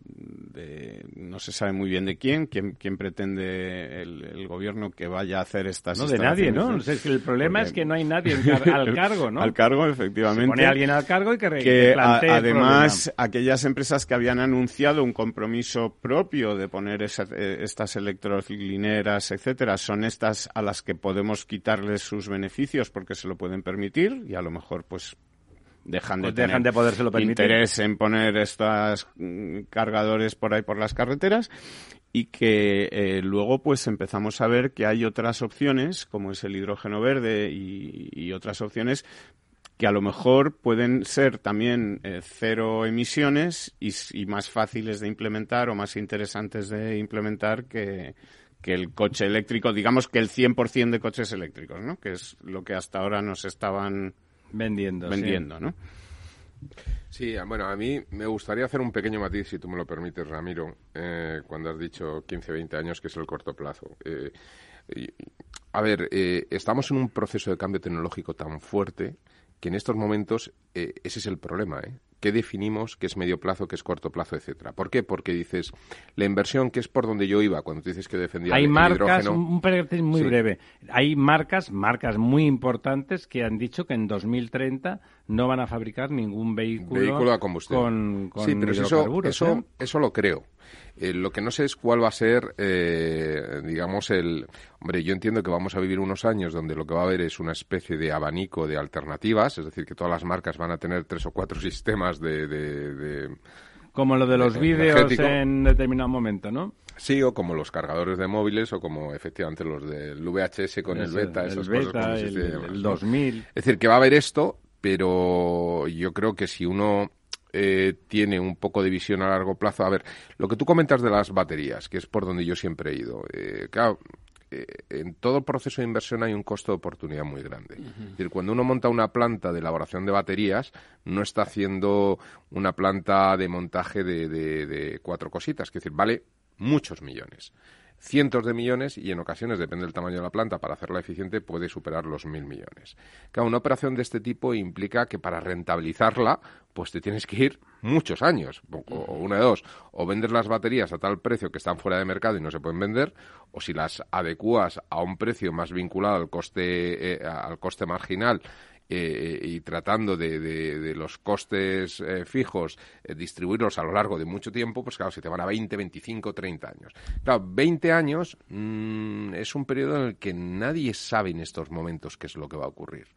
no se sabe muy bien de quién, quién, quién pretende el, gobierno que vaya a hacer estas No, de nadie, ¿no? el problema es que no hay nadie al cargo, ¿no? Al cargo, efectivamente. Se pone alguien al cargo y que, que, Además, aquellas empresas que habían anunciado un compromiso propio de poner eh, estas electrolineras, etcétera, son estas a las que podemos quitarles sus beneficios porque se lo pueden permitir y a lo mejor pues dejan de, pues dejan de podérselo permitir. interés en poner estos mm, cargadores por ahí por las carreteras y que eh, luego pues empezamos a ver que hay otras opciones como es el hidrógeno verde y, otras opciones que a lo mejor pueden ser también eh, cero emisiones y, y, más fáciles de implementar o más interesantes de implementar que, que el coche eléctrico, digamos que el 100% de coches eléctricos, ¿no? Que es lo que hasta ahora nos estaban vendiendo, vendiendo ¿no? Sí, bueno, a mí me gustaría hacer un pequeño matiz, si tú me lo permites, Ramiro, eh, cuando has dicho 15, 20 años, que es el corto plazo. Eh, a ver, eh, estamos en un proceso de cambio tecnológico tan fuerte que en estos momentos ese es el problema. ¿eh? Qué definimos qué es medio plazo, qué es corto plazo, etcétera. ¿Por qué? Porque dices, la inversión, que es por donde yo iba cuando tú dices que defendía Hay el, marcas, hidrógeno. un muy breve. Hay marcas, marcas muy importantes que han dicho que en 2030 no van a fabricar ningún vehículo, a combustión. con, sí, pero eso, eso, ¿eh? eso lo creo. Eh, lo que no sé es cuál va a ser, eh, digamos, el... Hombre, yo entiendo que vamos a vivir unos años donde lo que va a haber es una especie de abanico de alternativas, es decir, que todas las marcas van a tener tres o cuatro sistemas de... como lo de los vídeos en determinado momento, ¿no? Sí, o como los cargadores de móviles, o como efectivamente los del VHS con el beta, esas cosas. el, el 2000. Es decir, que va a haber esto, pero yo creo que si uno eh, tiene un poco de visión a largo plazo. A ver, lo que tú comentas de las baterías, que es por donde yo siempre he ido. Eh, claro, eh, en todo proceso de inversión hay un costo de oportunidad muy grande. Es decir, cuando uno monta una planta de elaboración de baterías, no está haciendo una planta de montaje de, de cuatro cositas, es decir, vale muchos millones cientos de millones y en ocasiones, depende del tamaño de la planta, para hacerla eficiente puede superar los mil millones. Claro, una operación de este tipo implica que para rentabilizarla, pues te tienes que ir muchos años, o, una de dos, o vendes las baterías a tal precio que están fuera de mercado y no se pueden vender, o si las adecuas a un precio más vinculado al coste, eh, al coste marginal eh, y tratando de, de, los costes eh, fijos eh, distribuirlos a lo largo de mucho tiempo, pues claro, se te van a 20, 25, 30 años. Claro, 20 años mm, es un periodo en el que nadie sabe en estos momentos qué es lo que va a ocurrir.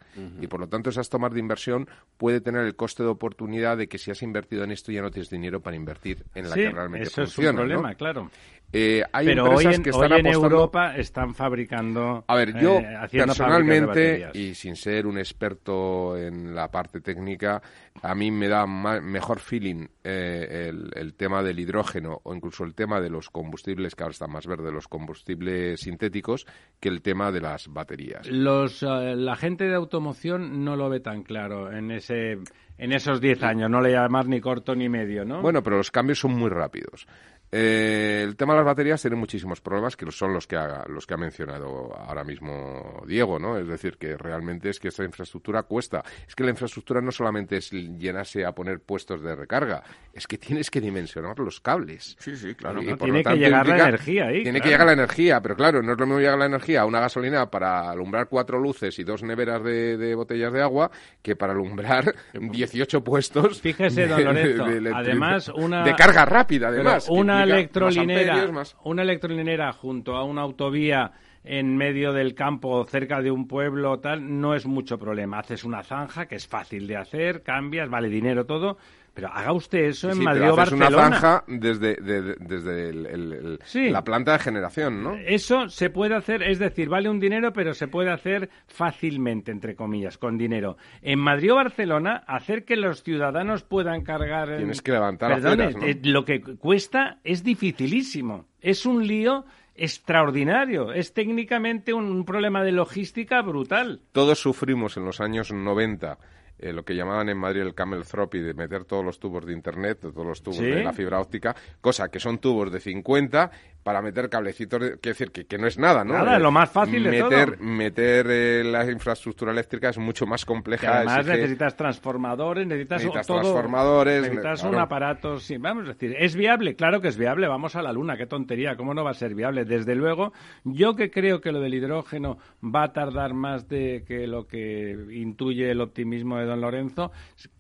Y por lo tanto, esas tomas de inversión puede tener el coste de oportunidad de que si has invertido en esto ya no tienes dinero para invertir en la que realmente eso funciona. Es un problema, claro. Eh, hay Pero empresas hoy en, que están hoy en Europa están fabricando. A ver, yo eh, personalmente, y sin ser un experto en la parte técnica, a mí me da mejor feeling eh, el, tema del hidrógeno o incluso el tema de los combustibles, que ahora están más verdes, los combustibles sintéticos, que el tema de las baterías. Los, la gente de automoción no lo ve tan claro en ese en esos 10 años, no le llamas ni corto ni medio, ¿no? Bueno, pero los cambios son muy rápidos. Eh, el tema de las baterías tiene muchísimos problemas que son los que ha, los que ha mencionado ahora mismo Diego, ¿no? Es decir, que realmente es que esta infraestructura cuesta. Es que la infraestructura no solamente es llenarse a poner puestos de recarga, es que tienes que dimensionar los cables. Sí, sí, claro. tiene que llegar la energía ahí. Tiene que llegar la energía, pero claro, no es lo mismo llegar la energía a una gasolina para alumbrar cuatro luces y dos neveras de, botellas de agua que para alumbrar 18 puestos. Fíjese, don Lorenzo, además una... De carga rápida, además. Una una electrolinera, una electrolinera junto a una autovía en medio del campo, cerca de un pueblo, tal, no es mucho problema. Haces una zanja que es fácil de hacer, cambias, vale dinero todo, pero haga usted eso en Madrid o Barcelona. una zanja desde, desde la planta de generación, ¿no? Eso se puede hacer, es decir, vale un dinero, pero se puede hacer fácilmente, entre comillas, con dinero. En Madrid o Barcelona, hacer que los ciudadanos puedan cargar... Tienes que levantar Perdón, eh, lo que cuesta es dificilísimo. Es un lío extraordinario. Es técnicamente un problema de logística brutal. Todos sufrimos en los años 90 eh, lo que llamaban en Madrid el camel y de meter todos los tubos de internet, todos los tubos de la fibra óptica, cosa que son tubos de 50 para meter cablecitos, quiero decir que, que no es nada, ¿no? Nada, Eh, lo más fácil de meter, todo. Meter eh, la infraestructura eléctrica es mucho más Que compleja. además exige- necesitas transformadores, necesitas, Necesitas todo, transformadores, necesitas claro. un aparato. Sí, vamos a decir, ¿es viable? Claro que es viable. Vamos a la Luna, qué tontería. ¿Cómo no va a ser viable? Desde luego, yo que creo que lo del hidrógeno va a tardar más de que lo que intuye el optimismo de don Lorenzo,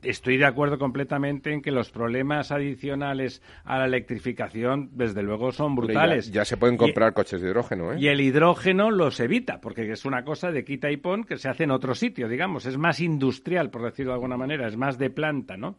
estoy de acuerdo completamente en que los problemas adicionales a la electrificación, desde luego, son brutales. Ya, ya se pueden Y- comprar coches de hidrógeno, ¿eh? y el hidrógeno los evita, porque es una cosa de quita y pon que se hace en otro sitio, digamos. Es más industrial, por decirlo de alguna manera, es más de planta, ¿no?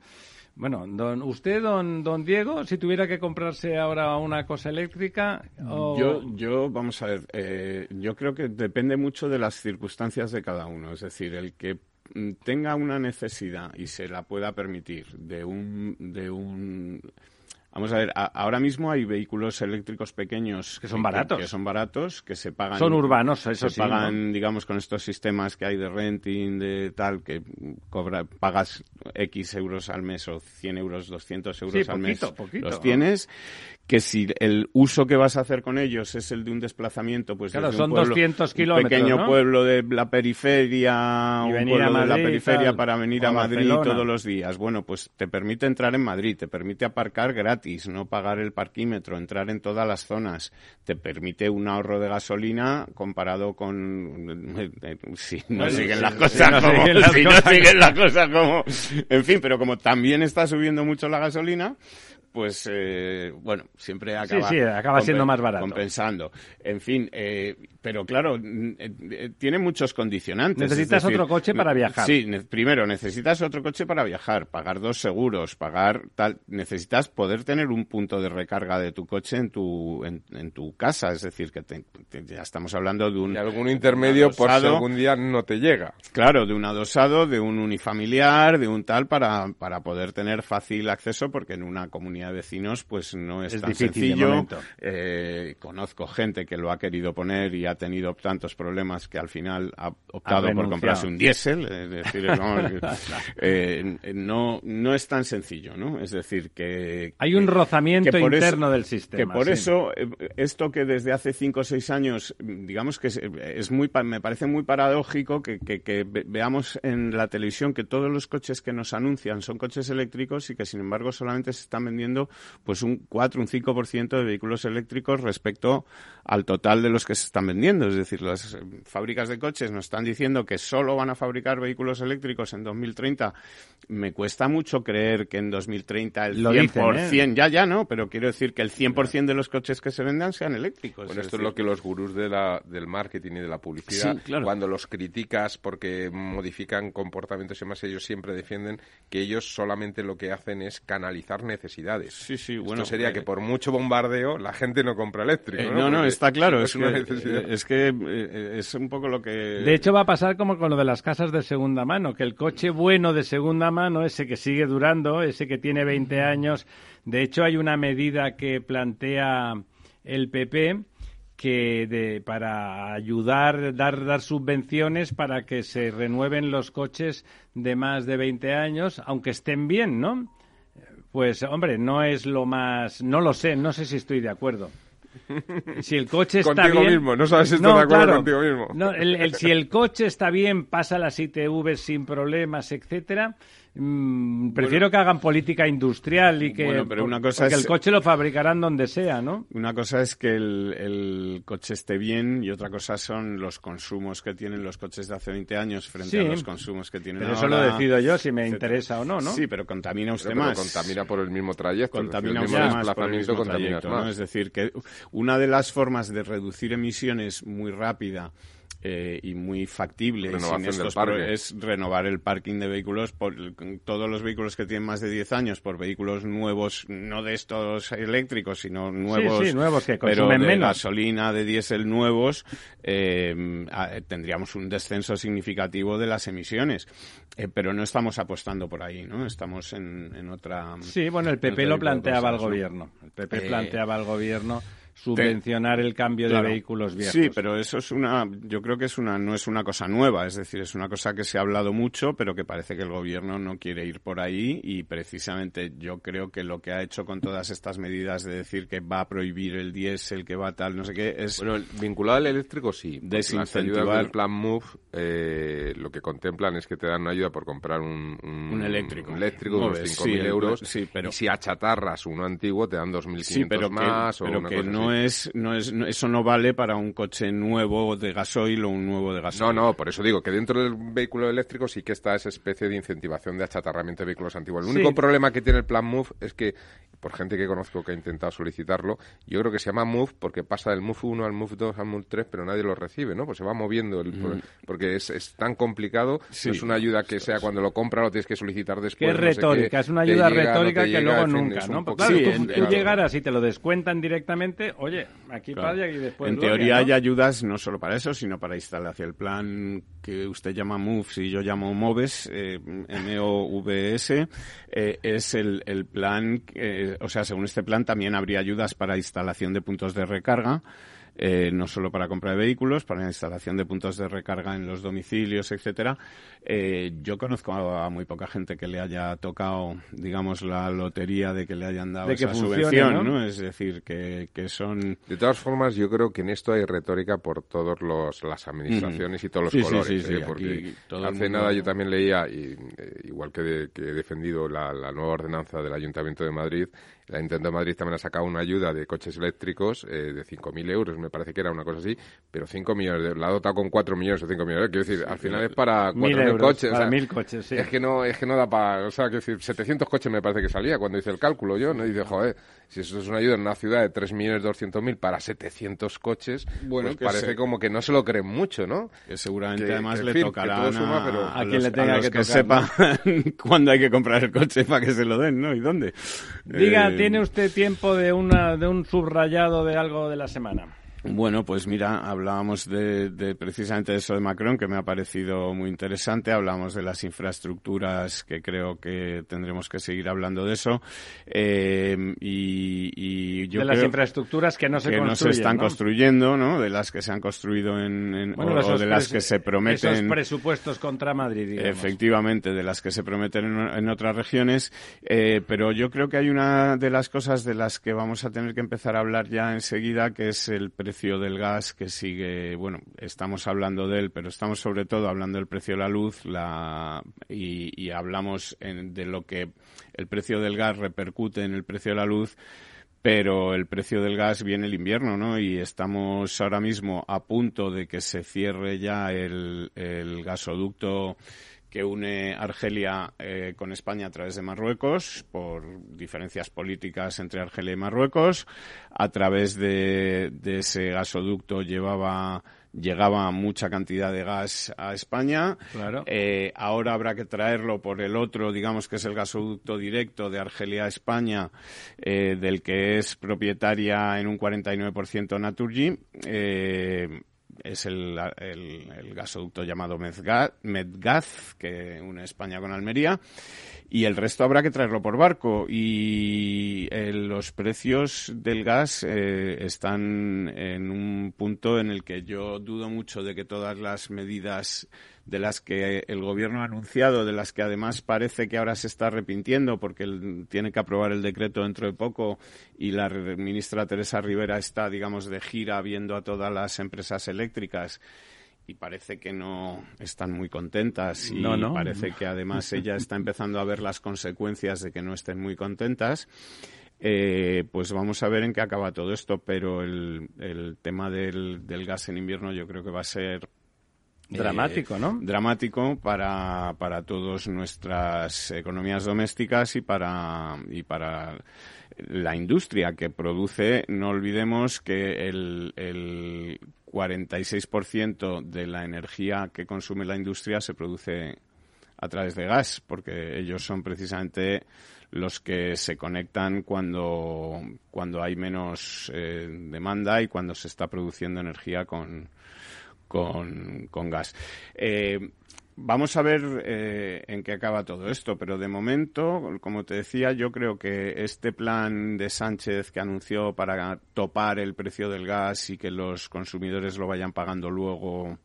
Bueno, don, usted, don, don Diego, si tuviera que comprarse ahora una cosa eléctrica, o- Yo, yo, vamos a ver, eh, yo creo que depende mucho de las circunstancias de cada uno. Es decir, el que mm, tenga una necesidad y se la pueda permitir de un, de un Vamos a ver, a- ahora mismo hay vehículos eléctricos pequeños Que son baratos. que, son baratos, que se pagan. Son urbanos, eso se sí, pagan, digamos, con estos sistemas que hay de renting, de tal, que cobra, pagas X euros al mes o 100 euros, 200 euros Sí, al mes. poquito, poquito. Los tienes, que si el uso que vas a hacer con ellos es el de un desplazamiento, pues Claro, desde un son pueblo- 200 un kilómetros, pequeño ¿no? pueblo de la periferia, Y un venir a pueblo de la periferia tal, para venir a Madrid Barcelona. todos los días. Bueno, pues te permite entrar en Madrid, te permite aparcar gratis, no pagar el parquímetro, entrar en todas las zonas, te permite un ahorro de gasolina comparado con si no Bueno, siguen sí, las cosas como si no siguen las cosas como en fin, pero como también está subiendo mucho la gasolina, pues eh, bueno, siempre acaba, sí, acaba siendo más barato. compensando. En fin, eh, pero claro, eh, eh, tiene muchos condicionantes. es Necesitas decir, otro coche para viajar. Sí, ne- primero necesitas otro coche para viajar, pagar dos seguros, pagar tal. Necesitas poder tener un punto de recarga de tu coche en tu en, en tu casa, es decir, que te- te- ya estamos hablando de un Y algún intermedio por si algún día no te llega. Claro, de un adosado, de un unifamiliar, de un tal, para, para poder tener fácil acceso, porque en una comunidad de vecinos pues no es, Es tan sencillo. Eh, conozco gente que lo ha querido poner y ha tenido tantos problemas que al final ha optado por comprarse un diésel. Es decir, eh, no, no es tan sencillo, ¿no? Es decir, que... Hay un rozamiento que por eso- interno del sistema. que por sí. eso, eh, esto que desde hace cinco o seis años, digamos que es, es muy, me parece muy paradójico que, que- que ve- veamos en la televisión que todos los coches que nos anuncian son coches eléctricos y que sin embargo solamente se están vendiendo pues un 4, un 5% de vehículos eléctricos respecto al total de los que se están vendiendo. Es decir, las eh, fábricas de coches nos están diciendo que solo van a fabricar vehículos eléctricos en 2030. Me cuesta mucho creer que en 2030 el Lo 100%, dicen, ¿eh? ya, ya, ¿no? Pero quiero decir que el 100% de los coches que se vendan sean eléctricos. Bueno, Es esto es lo que los gurús de la, del marketing y de la publicidad, Sí, claro. cuando los criticas porque modifican comportamientos y demás, ellos siempre defienden que ellos solamente lo que hacen es canalizar necesidades. Sí, sí, Esto bueno, sería eh, que por mucho bombardeo la gente no compra eléctrico. eh, ¿no? no, está claro. es Es, una que, necesidad. es que eh, es un poco lo que... De hecho, va a pasar como con lo de las casas de segunda mano, que el coche bueno de segunda mano, ese que sigue durando, ese que tiene 20 años, de hecho hay una medida que plantea el PP que de, para ayudar, dar, dar subvenciones para que se renueven los coches de más de 20 años, aunque estén bien, ¿no? Pues, hombre, no es lo más... No lo sé, no sé si estoy de acuerdo. Si el coche está Contigo bien... mismo, no sabes si estás de acuerdo contigo mismo. No, el- el- si el coche está bien, pasa las ITV sin problemas, etcétera. Mm, prefiero que hagan política industrial y que Bueno, pero una cosa porque es- el coche lo fabricarán donde sea, ¿no? Una cosa es que el, el coche esté bien y otra cosa son los consumos que tienen los coches de hace 20 años frente Sí. a los consumos que tienen Pero eso lo decido yo si me etcétera. interesa o no, ¿no? Sí, pero contamina usted Pero, pero más. contamina por el mismo trayecto. contamina usted más por el mismo trayecto, ¿no? más. Es decir, que una de las formas de reducir emisiones muy rápida eh, y muy factible sin del es renovar el parking de vehículos por todos los vehículos que tienen más de 10 años por vehículos nuevos, no de estos eléctricos, sino nuevos, sí, nuevos que pero consumen de menos. gasolina, de diésel nuevos, eh, tendríamos un descenso significativo de las emisiones. Eh, pero no estamos apostando por ahí, ¿no? Estamos en, en otra... Sí, bueno, el PP lo de planteaba al gobierno. El PP Eh, planteaba al gobierno subvencionar el cambio de vehículos viejos. Sí, pero eso es una, yo creo que es una, no es una cosa nueva, es decir, es una cosa que se ha hablado mucho, pero que parece que el gobierno no quiere ir por ahí y precisamente yo creo que lo que ha hecho con todas estas medidas de decir que va a prohibir el diésel, que va a tal, no sé qué, es... Bueno, vinculado al eléctrico sí. Desincentivar... Las del plan MOVE eh, lo que contemplan es que te dan una ayuda por comprar un... Un, eléctrico. Un eléctrico de unos 5.000 euros. Sí, pero... Y si achatarras uno antiguo te dan 2.500 sí, pero más pero que no es, no es, eso no vale para un coche nuevo de gasoil o un nuevo de gasoil. No, no, por eso digo que dentro del vehículo eléctrico sí que está esa especie de incentivación de achatarramiento de vehículos antiguos. El único problema que tiene el plan MOVE es que por gente que conozco que ha intentado solicitarlo, yo creo que se llama Move porque pasa del Move 1 al Move 2 al Move 3, pero nadie lo recibe, ¿no? Pues se va moviendo, el, mm. porque es, es, tan complicado, es una ayuda que sea cuando lo compra lo tienes que solicitar después. Qué retórica, es una ayuda retórica que luego nunca, ¿no? claro, tú, llegaras y te lo descuentan directamente, oye, aquí claro. y después... En teoría hay ayudas no solo para eso, sino para instalación. El plan que usted llama Move, si yo llamo Moves, eh, M-O-V-S, eh, es el, el plan... que o sea, según este plan también habría ayudas para instalación de puntos de recarga eh, no solo para compra de vehículos, para la instalación de puntos de recarga en los domicilios, etcétera. Eh, yo conozco a, muy poca gente que le haya tocado, digamos, la lotería de que le hayan dado esa subvención, ¿no? Es decir, que, son... De todas formas, yo creo que en esto hay retórica por todas las administraciones y todos los colores. Sí, ¿eh? porque hace nada yo también leía, y, igual que, he defendido la, nueva ordenanza del Ayuntamiento de Madrid, el Ayuntamiento de Madrid también ha sacado una ayuda de coches eléctricos de 5.000 euros, me parece que era una cosa así, pero 5 millones, de, la ha dotado con 4 millones o 5 millones, quiero decir, al final es para 4.000 coches. Para mil coches, sí. Es que no, es que no da para, o sea, quiero decir, 700 coches me parece que salía cuando hice el cálculo yo, ¿no? Y dice, joder, si eso es una ayuda en una ciudad de 3.200.000 para 700 coches, bueno, pues parece como que no se lo creen mucho, ¿no? Que seguramente además le tocará a, quien le tenga que, sepa cuándo hay que comprar el coche para que se lo den, ¿no? ¿Y dónde? Diga, eh, ¿tiene usted tiempo de, una, de un subrayado de algo de la semana? Bueno, pues mira, hablábamos de, precisamente de eso de Macron, que me ha parecido muy interesante. Hablábamos de las infraestructuras, que creo que tendremos que seguir hablando de eso. Eh, y, yo de las infraestructuras que no se, que no se están construyendo, ¿no? De las que se han construido en, o, de las que se prometen. Esos presupuestos contra Madrid. Digamos. Efectivamente, de las que se prometen en, otras regiones. Eh, pero yo creo que hay una de las cosas de las que vamos a tener que empezar a hablar ya enseguida, que es el precio del gas que sigue, bueno, estamos hablando de él, pero estamos sobre todo hablando del precio de la luz la, y, hablamos de lo que el precio del gas repercute en el precio de la luz pero el precio del gas viene el invierno, ¿no? Y estamos ahora mismo a punto de que se cierre ya el gasoducto que une Argelia eh, con España a través de Marruecos por diferencias políticas entre Argelia y Marruecos. A través de, ese gasoducto llevaba llegaba mucha cantidad de gas a España. Claro. Eh, ahora habrá que traerlo por el otro, digamos que es el gasoducto directo de Argelia a España, eh, del que es propietaria en un 49% Naturgy. Eh, es el, el, gasoducto llamado Medgaz, que une España con Almería, y el resto habrá que traerlo por barco. Y eh, los precios del gas eh, están en un punto en el que yo dudo mucho de que todas las medidas de las que el gobierno ha anunciado, de las que además parece que ahora se está arrepintiendo porque tiene que aprobar el decreto dentro de poco y la ministra Teresa Rivera está, digamos, de gira viendo a todas las empresas eléctricas y parece que no están muy contentas y parece que además ella está empezando a ver las consecuencias de que no estén muy contentas. Eh, pues vamos a ver en qué acaba todo esto, pero el, el tema del, del gas en invierno yo creo que va a ser Dramático, ¿no? Dramático para, para todas nuestras economías domésticas y para, y para la industria que produce. No olvidemos que el, el 46% de la energía que consume la industria se produce a través de gas, porque ellos son precisamente los que se conectan cuando, cuando hay menos eh, demanda y cuando se está produciendo energía con, con, con gas. Eh, vamos a ver eh, en qué acaba todo esto, pero de momento, como te decía, yo creo que este plan de Sánchez que anunció para topar el precio del gas y que los consumidores lo vayan pagando luego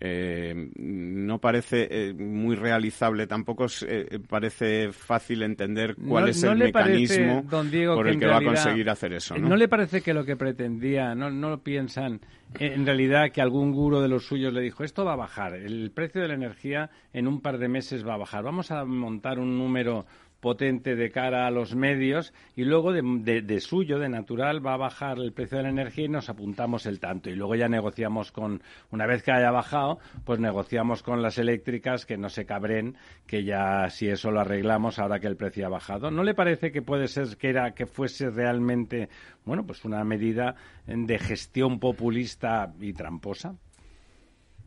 eh, no parece eh, muy realizable, tampoco eh, parece fácil entender cuál es el mecanismo por el que, va a conseguir hacer eso. ¿no? ¿no? le parece que lo que pretendía, no, no lo piensan en realidad que algún guro de los suyos le dijo, esto va a bajar, el precio de la energía en un par de meses va a bajar, vamos a montar un número potente de cara a los medios y luego de, suyo, de natural, va a bajar el precio de la energía y nos apuntamos el tanto. Y luego ya negociamos con, una vez que haya bajado, pues negociamos con las eléctricas que no se cabren, que ya si eso lo arreglamos ahora que el precio ha bajado. ¿No le parece que puede ser que era que fuese realmente, bueno, pues una medida de gestión populista y tramposa?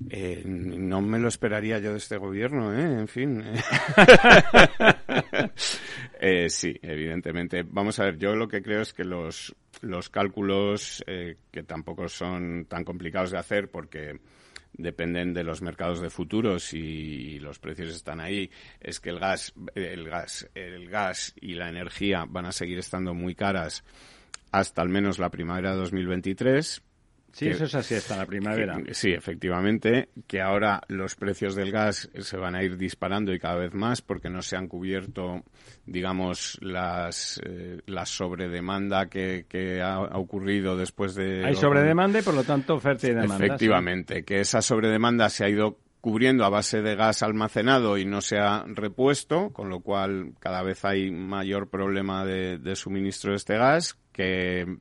Eh, no me lo esperaría yo de este gobierno, ¿eh? En fin. eh, sí, evidentemente. Vamos a ver, yo lo que creo es que los, los cálculos, eh, que tampoco son tan complicados de hacer porque dependen de los mercados de futuros y, los precios están ahí, es que el gas, el gas, el gas y la energía van a seguir estando muy caras hasta al menos la primavera de 2023 Sí, eso es así hasta la primavera. sí, efectivamente, que ahora los precios del gas se van a ir disparando y cada vez más porque no se han cubierto, digamos, las eh, la sobredemanda que, que ha, ocurrido después de... Hay sobredemanda y por lo tanto oferta y demanda. Efectivamente, que esa sobredemanda se ha ido cubriendo a base de gas almacenado y no se ha repuesto, con lo cual cada vez hay mayor problema de, de suministro de este gas, que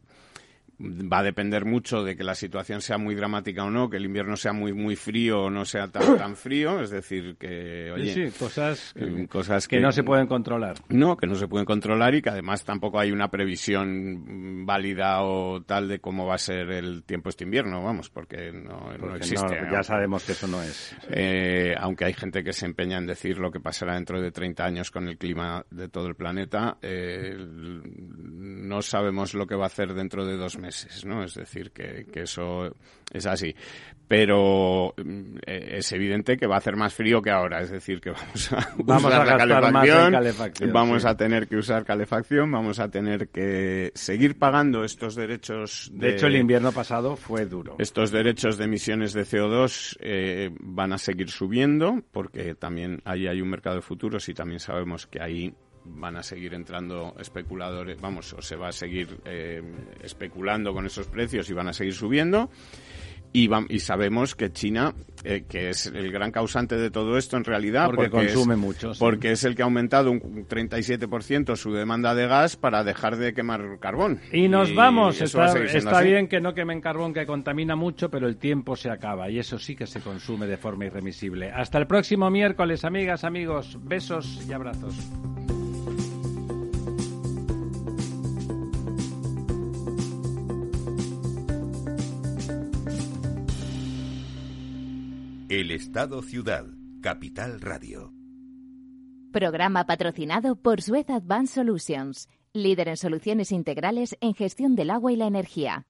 va a depender mucho de que la situación sea muy dramática o no, que el invierno sea muy muy frío o no sea tan tan frío, es decir, que oye, sí, cosas, que, cosas que, no se pueden controlar. No, que no se pueden controlar y que además tampoco hay una previsión válida o tal de cómo va a ser el tiempo este invierno, vamos, porque no, no existe. ya sabemos que eso no es. Eh, aunque hay gente que se empeña en decir lo que pasará dentro de 30 años con el clima de todo el planeta, eh, no sabemos lo que va a hacer dentro de dos meses ¿no? Es decir, que, eso es así. Pero mm, es evidente que va a hacer más frío que ahora, es decir, que vamos a vamos usar a calefacción, calefacción, vamos a tener que usar calefacción, vamos a tener que seguir pagando estos derechos. De, hecho, el invierno pasado fue duro. Estos derechos de emisiones de CO2 eh, van a seguir subiendo, porque también ahí hay un mercado de futuros y también sabemos que ahí van a seguir entrando especuladores, vamos, o se va a seguir eh, especulando con esos precios y van a seguir subiendo. Y, y sabemos que China, eh, que es el gran causante de todo esto en realidad, porque, consume mucho, porque es el que ha aumentado un 37% su demanda de gas para dejar de quemar carbón. Y nos vamos, está, está bien que no quemen carbón que contamina mucho, pero el tiempo se acaba y eso sí que se consume de forma irremisible. Hasta el próximo miércoles, amigas, amigos, besos y abrazos. El Estado Ciudad, Capital Radio. Programa patrocinado por Suez Advanced Solutions, líder en soluciones integrales en gestión del agua y la energía.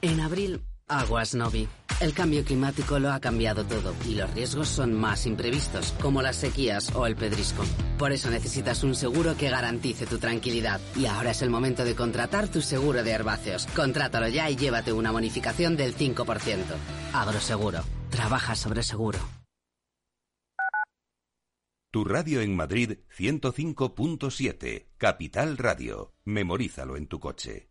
En abril, Aguas Novi. El cambio climático lo ha cambiado todo y los riesgos son más imprevistos, como las sequías o el pedrisco. Por eso necesitas un seguro que garantice tu tranquilidad. Y ahora es el momento de contratar tu seguro de herbáceos. Contrátalo ya y llévate una bonificación del 5%. Agroseguro. Trabaja sobre seguro. Tu radio en Madrid 105.7, Capital Radio. Memorízalo en tu coche.